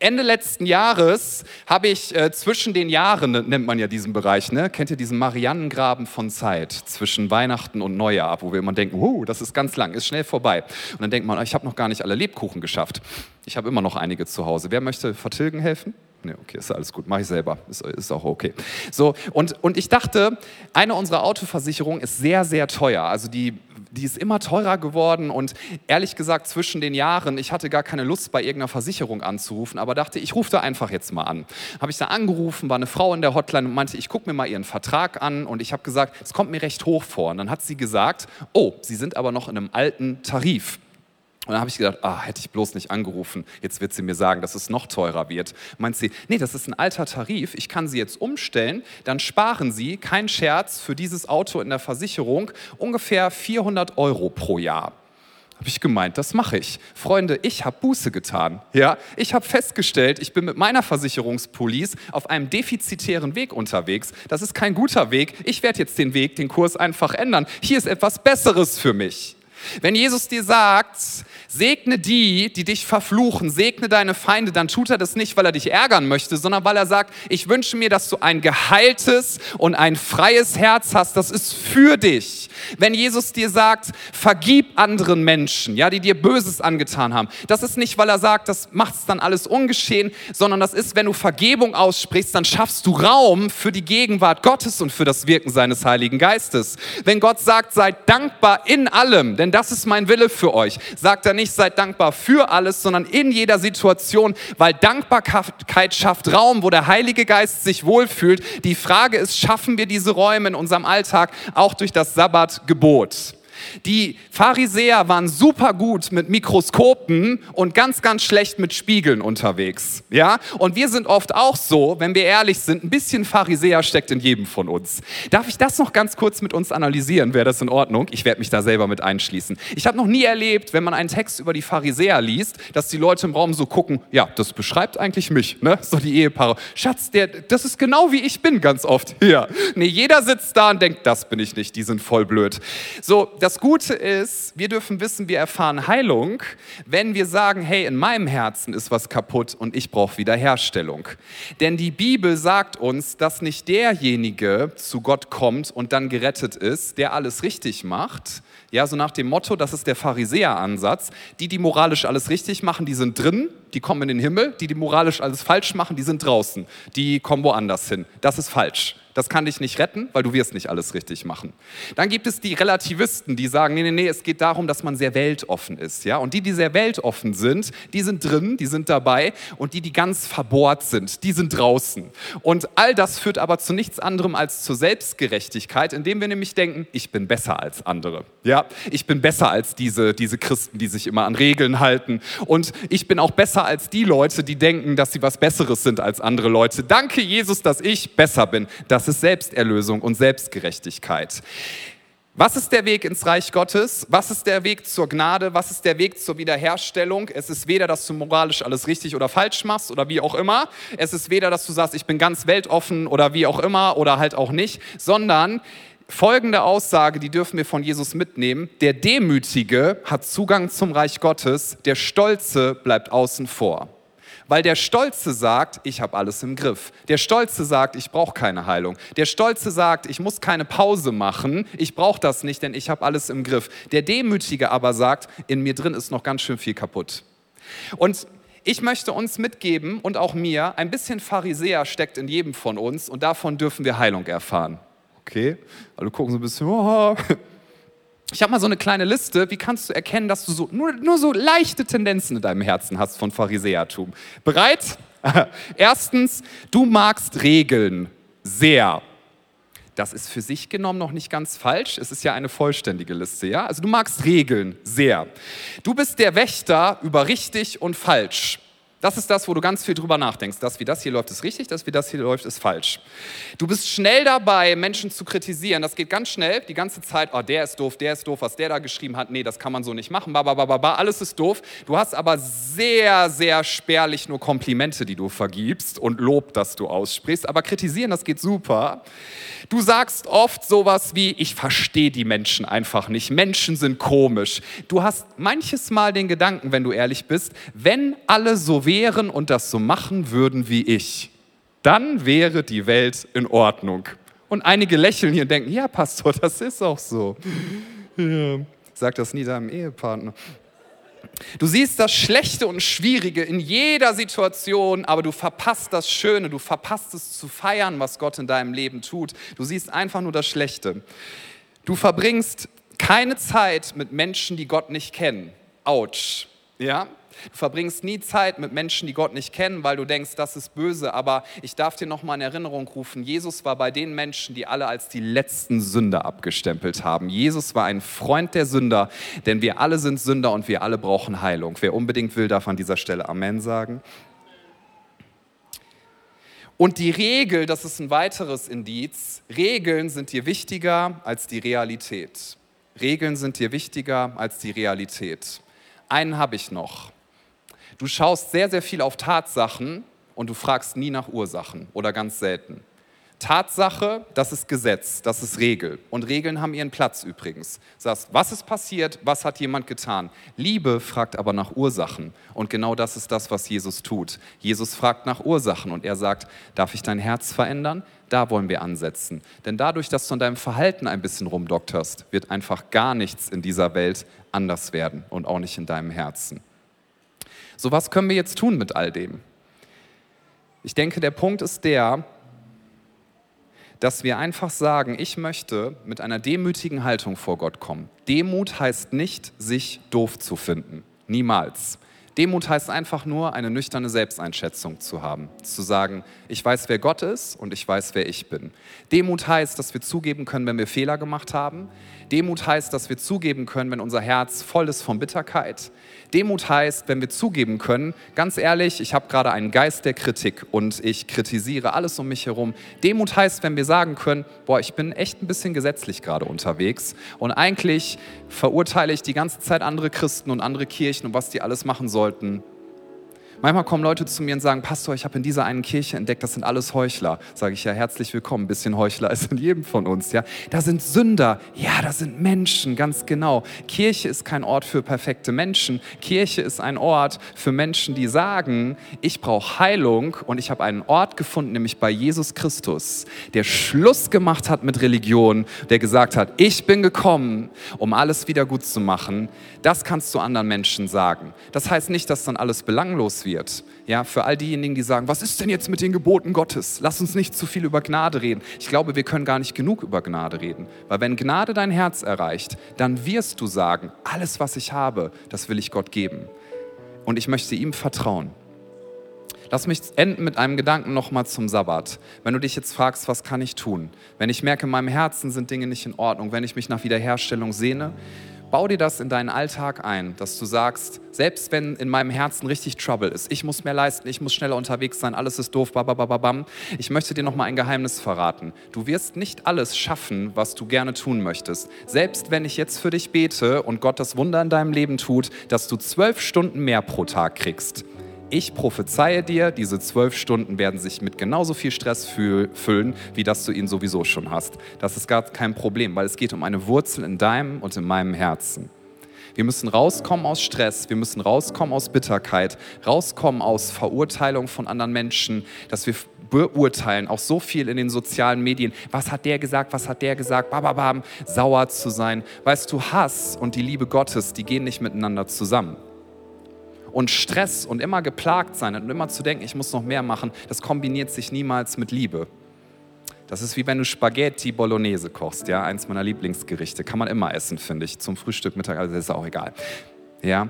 Ende letzten Jahres habe ich äh, zwischen den Jahren, nennt man ja diesen Bereich, ne? kennt ihr diesen Mariannengraben von Zeit zwischen Weihnachten und Neujahr, wo wir immer denken, uh, das ist ganz lang, ist schnell vorbei. Und dann denkt man, ich habe noch gar nicht alle Lebkuchen geschafft. Ich habe immer noch einige zu Hause. Wer möchte vertilgen helfen? Nee, okay, ist alles gut, mache ich selber, ist, ist auch okay. So, und, und ich dachte, eine unserer Autoversicherungen ist sehr, sehr teuer. Also die, die ist immer teurer geworden und ehrlich gesagt zwischen den Jahren, ich hatte gar keine Lust bei irgendeiner Versicherung anzurufen, aber dachte, ich rufe da einfach jetzt mal an. Habe ich da angerufen, war eine Frau in der Hotline und meinte, ich gucke mir mal ihren Vertrag an und ich habe gesagt, es kommt mir recht hoch vor. Und dann hat sie gesagt, oh, Sie sind aber noch in einem alten Tarif. Und dann habe ich gedacht, ah, hätte ich bloß nicht angerufen. Jetzt wird sie mir sagen, dass es noch teurer wird. Meint sie, nee, das ist ein alter Tarif. Ich kann sie jetzt umstellen. Dann sparen sie, kein Scherz, für dieses Auto in der Versicherung ungefähr 400 Euro pro Jahr. Habe ich gemeint, das mache ich. Freunde, ich habe Buße getan. Ja, ich habe festgestellt, ich bin mit meiner Versicherungspolice auf einem defizitären Weg unterwegs. Das ist kein guter Weg. Ich werde jetzt den Weg, den Kurs einfach ändern. Hier ist etwas Besseres für mich. Wenn Jesus dir sagt, segne die, die dich verfluchen, segne deine Feinde, dann tut er das nicht, weil er dich ärgern möchte, sondern weil er sagt, ich wünsche mir, dass du ein geheiltes und ein freies Herz hast. Das ist für dich. Wenn Jesus dir sagt, vergib anderen Menschen, ja, die dir Böses angetan haben, das ist nicht, weil er sagt, das macht es dann alles ungeschehen, sondern das ist, wenn du Vergebung aussprichst, dann schaffst du Raum für die Gegenwart Gottes und für das Wirken seines Heiligen Geistes. Wenn Gott sagt, seid dankbar in allem, denn das ist mein Wille für euch, sagt er nicht, seid dankbar für alles, sondern in jeder Situation, weil Dankbarkeit schafft Raum, wo der Heilige Geist sich wohlfühlt. Die Frage ist, schaffen wir diese Räume in unserem Alltag auch durch das Sabbatgebot? Die Pharisäer waren super gut mit Mikroskopen und ganz, ganz schlecht mit Spiegeln unterwegs. Ja? Und wir sind oft auch so, wenn wir ehrlich sind, ein bisschen Pharisäer steckt in jedem von uns. Darf ich das noch ganz kurz mit uns analysieren? Wäre das in Ordnung? Ich werde mich da selber mit einschließen. Ich habe noch nie erlebt, wenn man einen Text über die Pharisäer liest, dass die Leute im Raum so gucken, ja, das beschreibt eigentlich mich, ne? So die Ehepaare. Schatz, der, das ist genau wie ich bin ganz oft. Ja. Nee, jeder sitzt da und denkt, das bin ich nicht, die sind voll blöd. So, das das Gute ist, wir dürfen wissen, wir erfahren Heilung, wenn wir sagen, hey, in meinem Herzen ist was kaputt und ich brauche Wiederherstellung. Denn die Bibel sagt uns, dass nicht derjenige zu Gott kommt und dann gerettet ist, der alles richtig macht, ja, so nach dem Motto, das ist der Pharisäer-Ansatz. Die, die moralisch alles richtig machen, die sind drin, die kommen in den Himmel. Die, die moralisch alles falsch machen, die sind draußen. Die kommen woanders hin. Das ist falsch. Das kann dich nicht retten, weil du wirst nicht alles richtig machen. Dann gibt es die Relativisten, die sagen, nee, nee, nee, es geht darum, dass man sehr weltoffen ist. Ja? Und die, die sehr weltoffen sind, die sind drin, die sind dabei. Und die, die ganz verbohrt sind, die sind draußen. Und all das führt aber zu nichts anderem als zur Selbstgerechtigkeit, indem wir nämlich denken, ich bin besser als andere. Ja? Ich bin besser als diese, diese Christen, die sich immer an Regeln halten. Und ich bin auch besser als die Leute, die denken, dass sie was Besseres sind als andere Leute. Danke, Jesus, dass ich besser bin. Das ist Selbsterlösung und Selbstgerechtigkeit. Was ist der Weg ins Reich Gottes? Was ist der Weg zur Gnade? Was ist der Weg zur Wiederherstellung? Es ist weder, dass du moralisch alles richtig oder falsch machst oder wie auch immer. Es ist weder, dass du sagst, ich bin ganz weltoffen oder wie auch immer oder halt auch nicht, sondern folgende Aussage, die dürfen wir von Jesus mitnehmen. Der Demütige hat Zugang zum Reich Gottes, der Stolze bleibt außen vor. Weil der Stolze sagt, ich habe alles im Griff. Der Stolze sagt, ich brauche keine Heilung. Der Stolze sagt, ich muss keine Pause machen. Ich brauche das nicht, denn ich habe alles im Griff. Der Demütige aber sagt, in mir drin ist noch ganz schön viel kaputt. Und ich möchte uns mitgeben und auch mir, ein bisschen Pharisäer steckt in jedem von uns und davon dürfen wir Heilung erfahren. Okay? Alle gucken so ein bisschen, oh, ich habe mal so eine kleine Liste, wie kannst du erkennen, dass du so, nur, nur so leichte Tendenzen in deinem Herzen hast von Pharisäertum. Bereit? Erstens, du magst Regeln sehr. Das ist für sich genommen noch nicht ganz falsch. Es ist ja eine vollständige Liste, ja? Also du magst Regeln sehr. Du bist der Wächter über richtig und falsch. Das ist das, wo du ganz viel drüber nachdenkst. Das, wie das hier läuft, ist richtig, das, wie das hier läuft, ist falsch. Du bist schnell dabei, Menschen zu kritisieren. Das geht ganz schnell, die ganze Zeit. Oh, der ist doof, der ist doof, was der da geschrieben hat. Nee, das kann man so nicht machen. Ba, ba, ba, ba, ba. Alles ist doof. Du hast aber sehr, sehr spärlich nur Komplimente, die du vergibst und Lob, das du aussprichst. Aber kritisieren, das geht super. Du sagst oft sowas wie, ich verstehe die Menschen einfach nicht. Menschen sind komisch. Du hast manches Mal den Gedanken, wenn du ehrlich bist, wenn alle so wären und das so machen würden wie ich, dann wäre die Welt in Ordnung. Und einige lächeln hier und denken, ja, Pastor, das ist auch so. Ja. Sag das nie deinem Ehepartner. Du siehst das Schlechte und Schwierige in jeder Situation, aber du verpasst das Schöne, du verpasst es zu feiern, was Gott in deinem Leben tut. Du siehst einfach nur das Schlechte. Du verbringst keine Zeit mit Menschen, die Gott nicht kennen. Autsch. Ja? Du verbringst nie Zeit mit Menschen, die Gott nicht kennen, weil du denkst, das ist böse. Aber ich darf dir noch mal in Erinnerung rufen, Jesus war bei den Menschen, die alle als die letzten Sünder abgestempelt haben. Jesus war ein Freund der Sünder, denn wir alle sind Sünder und wir alle brauchen Heilung. Wer unbedingt will, darf an dieser Stelle Amen sagen. Und die Regel, das ist ein weiteres Indiz, Regeln sind dir wichtiger als die Realität. Regeln sind dir wichtiger als die Realität. Einen habe ich noch. Du schaust sehr, sehr viel auf Tatsachen und du fragst nie nach Ursachen oder ganz selten. Tatsache, das ist Gesetz, das ist Regel. Und Regeln haben ihren Platz übrigens. Sagst, was ist passiert, was hat jemand getan? Liebe fragt aber nach Ursachen. Und genau das ist das, was Jesus tut. Jesus fragt nach Ursachen und er sagt, darf ich dein Herz verändern? Da wollen wir ansetzen. Denn dadurch, dass du an deinem Verhalten ein bisschen rumdokterst, wird einfach gar nichts in dieser Welt anders werden und auch nicht in deinem Herzen. So, was können wir jetzt tun mit all dem? Ich denke, der Punkt ist der, dass wir einfach sagen, ich möchte mit einer demütigen Haltung vor Gott kommen. Demut heißt nicht, sich doof zu finden. Niemals. Demut heißt einfach nur, eine nüchterne Selbsteinschätzung zu haben. Zu sagen, ich weiß, wer Gott ist und ich weiß, wer ich bin. Demut heißt, dass wir zugeben können, wenn wir Fehler gemacht haben. Demut heißt, dass wir zugeben können, wenn unser Herz voll ist von Bitterkeit. Demut heißt, wenn wir zugeben können, ganz ehrlich, ich habe gerade einen Geist der Kritik und ich kritisiere alles um mich herum. Demut heißt, wenn wir sagen können, boah, ich bin echt ein bisschen gesetzlich gerade unterwegs und eigentlich verurteile ich die ganze Zeit andere Christen und andere Kirchen und was die alles machen sollten. Manchmal kommen Leute zu mir und sagen, Pastor, ich habe in dieser einen Kirche entdeckt, das sind alles Heuchler. Sage ich ja, herzlich willkommen. Ein bisschen Heuchler ist in jedem von uns. Ja, da sind Sünder. Ja, da sind Menschen, ganz genau. Kirche ist kein Ort für perfekte Menschen. Kirche ist ein Ort für Menschen, die sagen, ich brauche Heilung und ich habe einen Ort gefunden, nämlich bei Jesus Christus, der Schluss gemacht hat mit Religion, der gesagt hat, ich bin gekommen, um alles wieder gut zu machen. Das kannst du anderen Menschen sagen. Das heißt nicht, dass dann alles belanglos wird wird. Ja, für all diejenigen, die sagen, was ist denn jetzt mit den Geboten Gottes? Lass uns nicht zu viel über Gnade reden. Ich glaube, wir können gar nicht genug über Gnade reden. Weil wenn Gnade dein Herz erreicht, dann wirst du sagen, alles, was ich habe, das will ich Gott geben. Und ich möchte ihm vertrauen. Lass mich enden mit einem Gedanken nochmal zum Sabbat. Wenn du dich jetzt fragst, was kann ich tun? Wenn ich merke, in meinem Herzen sind Dinge nicht in Ordnung, wenn ich mich nach Wiederherstellung sehne, Bau dir das in deinen Alltag ein, dass du sagst, selbst wenn in meinem Herzen richtig Trouble ist, ich muss mehr leisten, ich muss schneller unterwegs sein, alles ist doof, babababam, ich möchte dir nochmal ein Geheimnis verraten. Du wirst nicht alles schaffen, was du gerne tun möchtest. Selbst wenn ich jetzt für dich bete und Gott das Wunder in deinem Leben tut, dass du zwölf Stunden mehr pro Tag kriegst, ich prophezeie dir, diese zwölf Stunden werden sich mit genauso viel Stress füllen, wie dass du ihn sowieso schon hast. Das ist gar kein Problem, weil es geht um eine Wurzel in deinem und in meinem Herzen. Wir müssen rauskommen aus Stress, wir müssen rauskommen aus Bitterkeit, rauskommen aus Verurteilung von anderen Menschen, dass wir beurteilen, auch so viel in den sozialen Medien. Was hat der gesagt, was hat der gesagt, bababam, sauer zu sein. Weißt du, Hass und die Liebe Gottes, die gehen nicht miteinander zusammen. Und Stress und immer geplagt sein und immer zu denken, ich muss noch mehr machen, das kombiniert sich niemals mit Liebe. Das ist wie wenn du Spaghetti Bolognese kochst, ja, eins meiner Lieblingsgerichte. Kann man immer essen, finde ich, zum Frühstück, Mittag, also ist auch egal. Ja,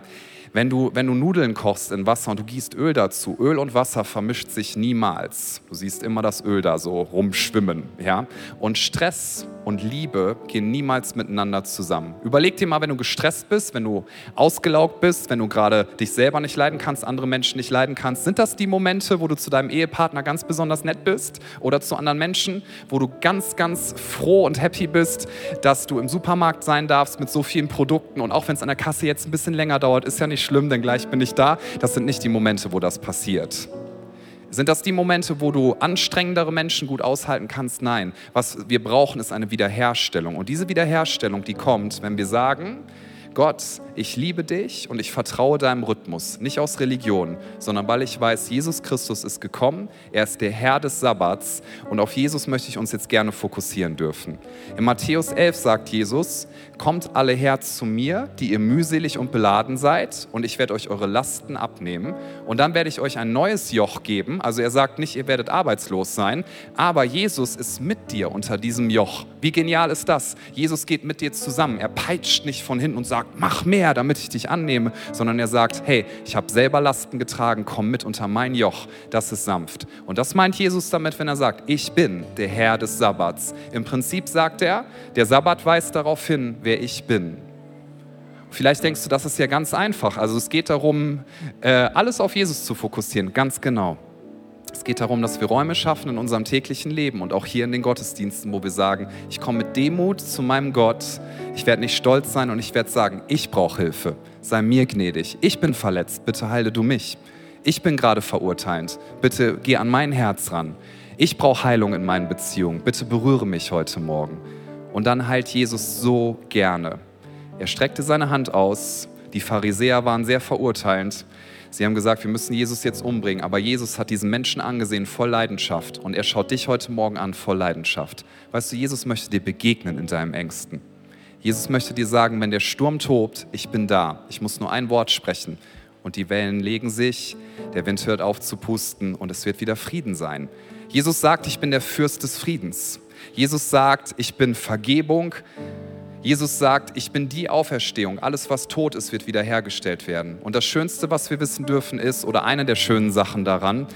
wenn du, wenn du Nudeln kochst in Wasser und du gießt Öl dazu, Öl und Wasser vermischt sich niemals. Du siehst immer das Öl da so rumschwimmen. Ja? Und Stress und Liebe gehen niemals miteinander zusammen. Überleg dir mal, wenn du gestresst bist, wenn du ausgelaugt bist, wenn du gerade dich selber nicht leiden kannst, andere Menschen nicht leiden kannst, sind das die Momente, wo du zu deinem Ehepartner ganz besonders nett bist oder zu anderen Menschen, wo du ganz, ganz froh und happy bist, dass du im Supermarkt sein darfst mit so vielen Produkten und auch wenn es an der Kasse jetzt ein bisschen länger dauert, ist ja nicht schlimm, denn gleich bin ich da. Das sind nicht die Momente, wo das passiert. Sind das die Momente, wo du anstrengendere Menschen gut aushalten kannst? Nein. Was wir brauchen, ist eine Wiederherstellung. Und diese Wiederherstellung, die kommt, wenn wir sagen, Gott, ich liebe dich und ich vertraue deinem Rhythmus, nicht aus Religion, sondern weil ich weiß, Jesus Christus ist gekommen, er ist der Herr des Sabbats und auf Jesus möchte ich uns jetzt gerne fokussieren dürfen. In Matthäus 11 sagt Jesus, kommt alle her zu mir, die ihr mühselig und beladen seid und ich werde euch eure Lasten abnehmen und dann werde ich euch ein neues Joch geben. Also er sagt nicht, ihr werdet arbeitslos sein, aber Jesus ist mit dir unter diesem Joch. Wie genial ist das? Jesus geht mit dir zusammen. Er peitscht nicht von hinten und sagt, mach mehr, damit ich dich annehme, sondern er sagt, hey, ich habe selber Lasten getragen, komm mit unter mein Joch, das ist sanft. Und das meint Jesus damit, wenn er sagt, ich bin der Herr des Sabbats. Im Prinzip sagt er, der Sabbat weist darauf hin, wer ich bin. Vielleicht denkst du, das ist ja ganz einfach. Also es geht darum, äh, alles auf Jesus zu fokussieren, ganz genau. Es geht darum, dass wir Räume schaffen in unserem täglichen Leben und auch hier in den Gottesdiensten, wo wir sagen, ich komme mit Demut zu meinem Gott, ich werde nicht stolz sein und ich werde sagen, ich brauche Hilfe, sei mir gnädig, ich bin verletzt, bitte heile du mich. Ich bin gerade verurteilt, bitte geh an mein Herz ran. Ich brauche Heilung in meinen Beziehungen, bitte berühre mich heute Morgen. Und dann heilt Jesus so gerne. Er streckte seine Hand aus, die Pharisäer waren sehr verurteilend Sie haben gesagt, wir müssen Jesus jetzt umbringen, aber Jesus hat diesen Menschen angesehen voll Leidenschaft und er schaut dich heute Morgen an voll Leidenschaft. Weißt du, Jesus möchte dir begegnen in deinem Ängsten. Jesus möchte dir sagen, wenn der Sturm tobt, ich bin da. Ich muss nur ein Wort sprechen und die Wellen legen sich, der Wind hört auf zu pusten und es wird wieder Frieden sein. Jesus sagt, ich bin der Fürst des Friedens. Jesus sagt, ich bin Vergebung, Jesus sagt, ich bin die Auferstehung. Alles, was tot ist, wird wiederhergestellt werden. Und das Schönste, was wir wissen dürfen, ist, oder eine der schönen Sachen daran,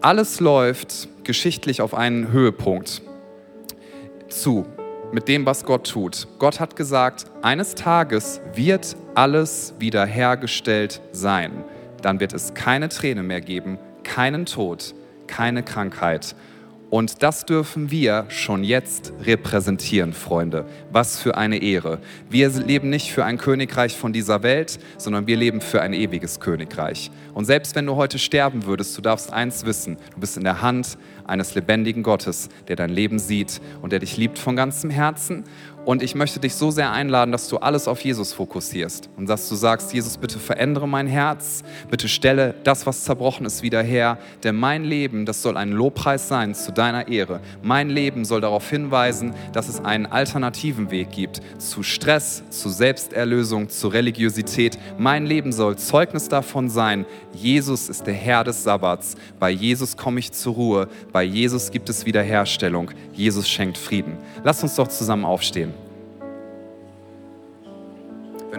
alles läuft geschichtlich auf einen Höhepunkt zu mit dem, was Gott tut. Gott hat gesagt, eines Tages wird alles wiederhergestellt sein. Dann wird es keine Träne mehr geben, keinen Tod, keine Krankheit Und das dürfen wir schon jetzt repräsentieren, Freunde. Was für eine Ehre. Wir leben nicht für ein Königreich von dieser Welt, sondern wir leben für ein ewiges Königreich. Und selbst wenn du heute sterben würdest, du darfst eins wissen, du bist in der Hand eines lebendigen Gottes, der dein Leben sieht und der dich liebt von ganzem Herzen und ich möchte dich so sehr einladen, dass du alles auf Jesus fokussierst und dass du sagst, Jesus, bitte verändere mein Herz, bitte stelle das, was zerbrochen ist, wieder her. Denn mein Leben, das soll ein Lobpreis sein zu deiner Ehre. Mein Leben soll darauf hinweisen, dass es einen alternativen Weg gibt zu Stress, zu Selbsterlösung, zu Religiosität. Mein Leben soll Zeugnis davon sein, Jesus ist der Herr des Sabbats. Bei Jesus komme ich zur Ruhe. Bei Jesus gibt es Wiederherstellung. Jesus schenkt Frieden. Lass uns doch zusammen aufstehen.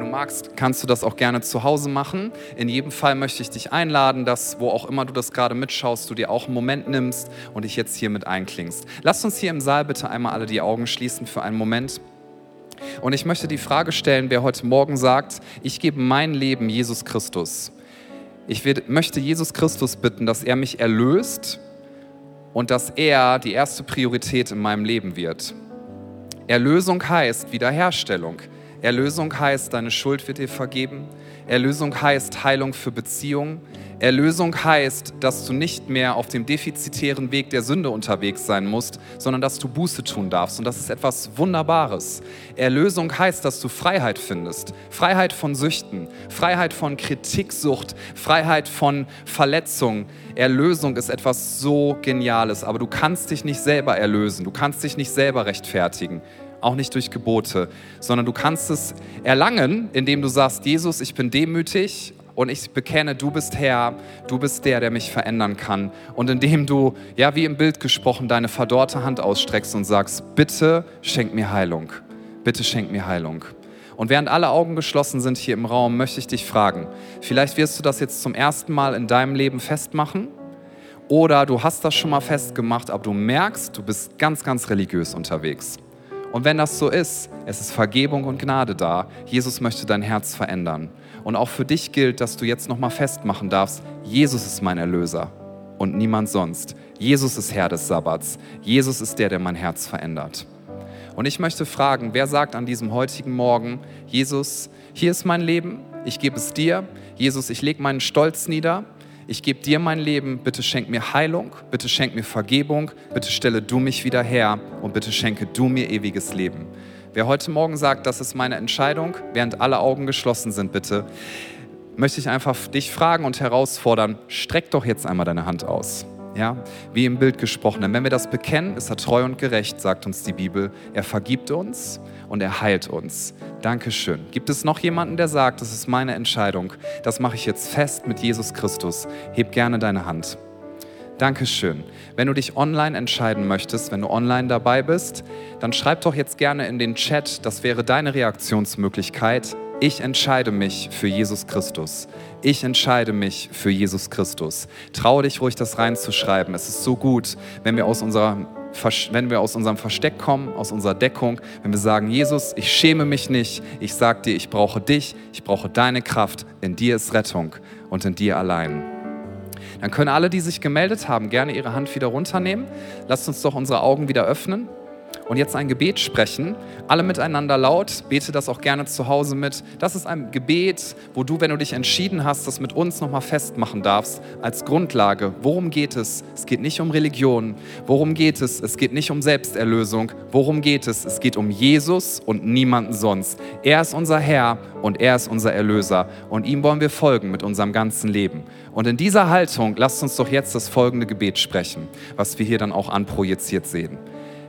Magst, kannst du das auch gerne zu Hause machen. In jedem Fall möchte ich dich einladen, dass, wo auch immer du das gerade mitschaust, du dir auch einen Moment nimmst und dich jetzt hier mit einklingst. Lass uns hier im Saal bitte einmal alle die Augen schließen für einen Moment. Und ich möchte die Frage stellen, wer heute Morgen sagt, ich gebe mein Leben Jesus Christus. Ich möchte Jesus Christus bitten, dass er mich erlöst und dass er die erste Priorität in meinem Leben wird. Erlösung heißt Wiederherstellung. Erlösung heißt, deine Schuld wird dir vergeben. Erlösung heißt Heilung für Beziehungen. Erlösung heißt, dass du nicht mehr auf dem defizitären Weg der Sünde unterwegs sein musst, sondern dass du Buße tun darfst. Und das ist etwas Wunderbares. Erlösung heißt, dass du Freiheit findest. Freiheit von Süchten, Freiheit von Kritiksucht, Freiheit von Verletzung. Erlösung ist etwas so Geniales, aber du kannst dich nicht selber erlösen. Du kannst dich nicht selber rechtfertigen auch nicht durch Gebote, sondern du kannst es erlangen, indem du sagst, Jesus, ich bin demütig und ich bekenne, du bist Herr, du bist der, der mich verändern kann. Und indem du, ja, wie im Bild gesprochen, deine verdorrte Hand ausstreckst und sagst, bitte schenk mir Heilung, bitte schenk mir Heilung. Und während alle Augen geschlossen sind hier im Raum, möchte ich dich fragen, vielleicht wirst du das jetzt zum ersten Mal in deinem Leben festmachen oder du hast das schon mal festgemacht, aber du merkst, du bist ganz, ganz religiös unterwegs. Und wenn das so ist, es ist Vergebung und Gnade da. Jesus möchte dein Herz verändern. Und auch für dich gilt, dass du jetzt nochmal festmachen darfst, Jesus ist mein Erlöser und niemand sonst. Jesus ist Herr des Sabbats. Jesus ist der, der mein Herz verändert. Und ich möchte fragen, wer sagt an diesem heutigen Morgen, Jesus, hier ist mein Leben, ich gebe es dir. Jesus, ich lege meinen Stolz nieder ich gebe dir mein Leben, bitte schenk mir Heilung, bitte schenk mir Vergebung, bitte stelle du mich wieder her und bitte schenke du mir ewiges Leben. Wer heute Morgen sagt, das ist meine Entscheidung, während alle Augen geschlossen sind, bitte, möchte ich einfach dich fragen und herausfordern, streck doch jetzt einmal deine Hand aus. Ja, wie im Bild gesprochen. Denn wenn wir das bekennen, ist er treu und gerecht, sagt uns die Bibel. Er vergibt uns und er heilt uns. Dankeschön. Gibt es noch jemanden, der sagt, das ist meine Entscheidung, das mache ich jetzt fest mit Jesus Christus? Heb gerne deine Hand. Dankeschön. Wenn du dich online entscheiden möchtest, wenn du online dabei bist, dann schreib doch jetzt gerne in den Chat, das wäre deine Reaktionsmöglichkeit. Ich entscheide mich für Jesus Christus. Ich entscheide mich für Jesus Christus. Traue dich ruhig, das reinzuschreiben. Es ist so gut, wenn wir aus unserer wenn wir aus unserem Versteck kommen, aus unserer Deckung, wenn wir sagen, Jesus, ich schäme mich nicht, ich sage dir, ich brauche dich, ich brauche deine Kraft, in dir ist Rettung und in dir allein. Dann können alle, die sich gemeldet haben, gerne ihre Hand wieder runternehmen. Lasst uns doch unsere Augen wieder öffnen und jetzt ein Gebet sprechen. Alle miteinander laut, bete das auch gerne zu Hause mit. Das ist ein Gebet, wo du, wenn du dich entschieden hast, das mit uns nochmal festmachen darfst, als Grundlage. Worum geht es? Es geht nicht um Religion. Worum geht es? Es geht nicht um Selbsterlösung. Worum geht es? Es geht um Jesus und niemanden sonst. Er ist unser Herr und er ist unser Erlöser. Und ihm wollen wir folgen mit unserem ganzen Leben. Und in dieser Haltung lasst uns doch jetzt das folgende Gebet sprechen, was wir hier dann auch anprojiziert sehen.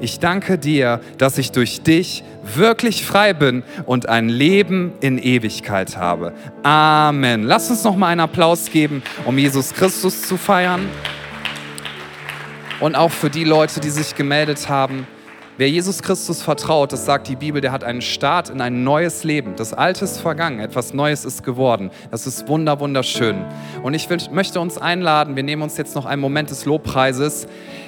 Ich danke dir, dass ich durch dich wirklich frei bin und ein Leben in Ewigkeit habe. Amen. Lass uns noch mal einen Applaus geben, um Jesus Christus zu feiern. Und auch für die Leute, die sich gemeldet haben, Wer Jesus Christus vertraut, das sagt die Bibel, der hat einen Start in ein neues Leben. Das Alte ist vergangen, etwas Neues ist geworden. Das ist wunder, wunderschön. Und ich will, möchte uns einladen, wir nehmen uns jetzt noch einen Moment des Lobpreises.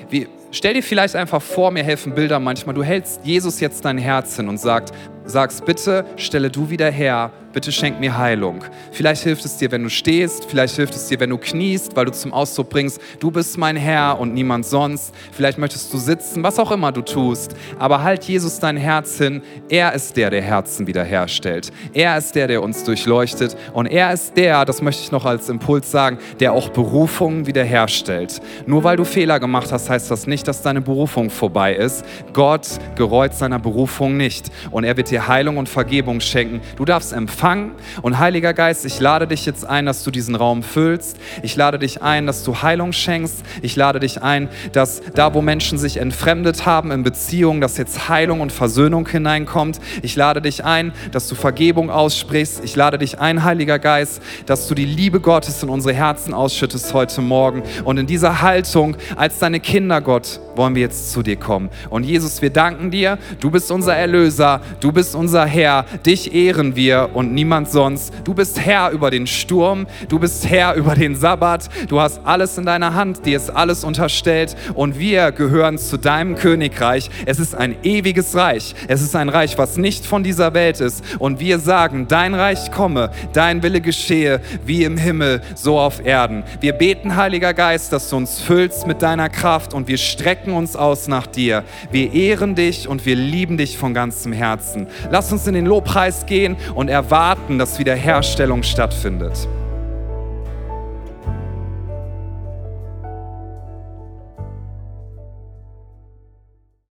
Wie, stell dir vielleicht einfach vor, mir helfen Bilder manchmal. Du hältst Jesus jetzt dein Herz hin und sagt, sagst, bitte stelle du wieder her bitte schenk mir Heilung. Vielleicht hilft es dir, wenn du stehst, vielleicht hilft es dir, wenn du kniest, weil du zum Ausdruck bringst, du bist mein Herr und niemand sonst. Vielleicht möchtest du sitzen, was auch immer du tust. Aber halt Jesus dein Herz hin. Er ist der, der Herzen wiederherstellt. Er ist der, der uns durchleuchtet. Und er ist der, das möchte ich noch als Impuls sagen, der auch Berufungen wiederherstellt. Nur weil du Fehler gemacht hast, heißt das nicht, dass deine Berufung vorbei ist. Gott gereut seiner Berufung nicht. Und er wird dir Heilung und Vergebung schenken. Du darfst empfangen empfangen. Und Heiliger Geist, ich lade dich jetzt ein, dass du diesen Raum füllst. Ich lade dich ein, dass du Heilung schenkst. Ich lade dich ein, dass da, wo Menschen sich entfremdet haben in Beziehungen, dass jetzt Heilung und Versöhnung hineinkommt. Ich lade dich ein, dass du Vergebung aussprichst. Ich lade dich ein, Heiliger Geist, dass du die Liebe Gottes in unsere Herzen ausschüttest heute Morgen. Und in dieser Haltung, als deine Kinder, Gott, wollen wir jetzt zu dir kommen. Und Jesus, wir danken dir. Du bist unser Erlöser. Du bist unser Herr. Dich ehren wir und niemand sonst. Du bist Herr über den Sturm, du bist Herr über den Sabbat, du hast alles in deiner Hand, dir ist alles unterstellt und wir gehören zu deinem Königreich. Es ist ein ewiges Reich, es ist ein Reich, was nicht von dieser Welt ist und wir sagen, dein Reich komme, dein Wille geschehe, wie im Himmel, so auf Erden. Wir beten, Heiliger Geist, dass du uns füllst mit deiner Kraft und wir strecken uns aus nach dir. Wir ehren dich und wir lieben dich von ganzem Herzen. Lass uns in den Lobpreis gehen und erwarten, dass Wiederherstellung stattfindet.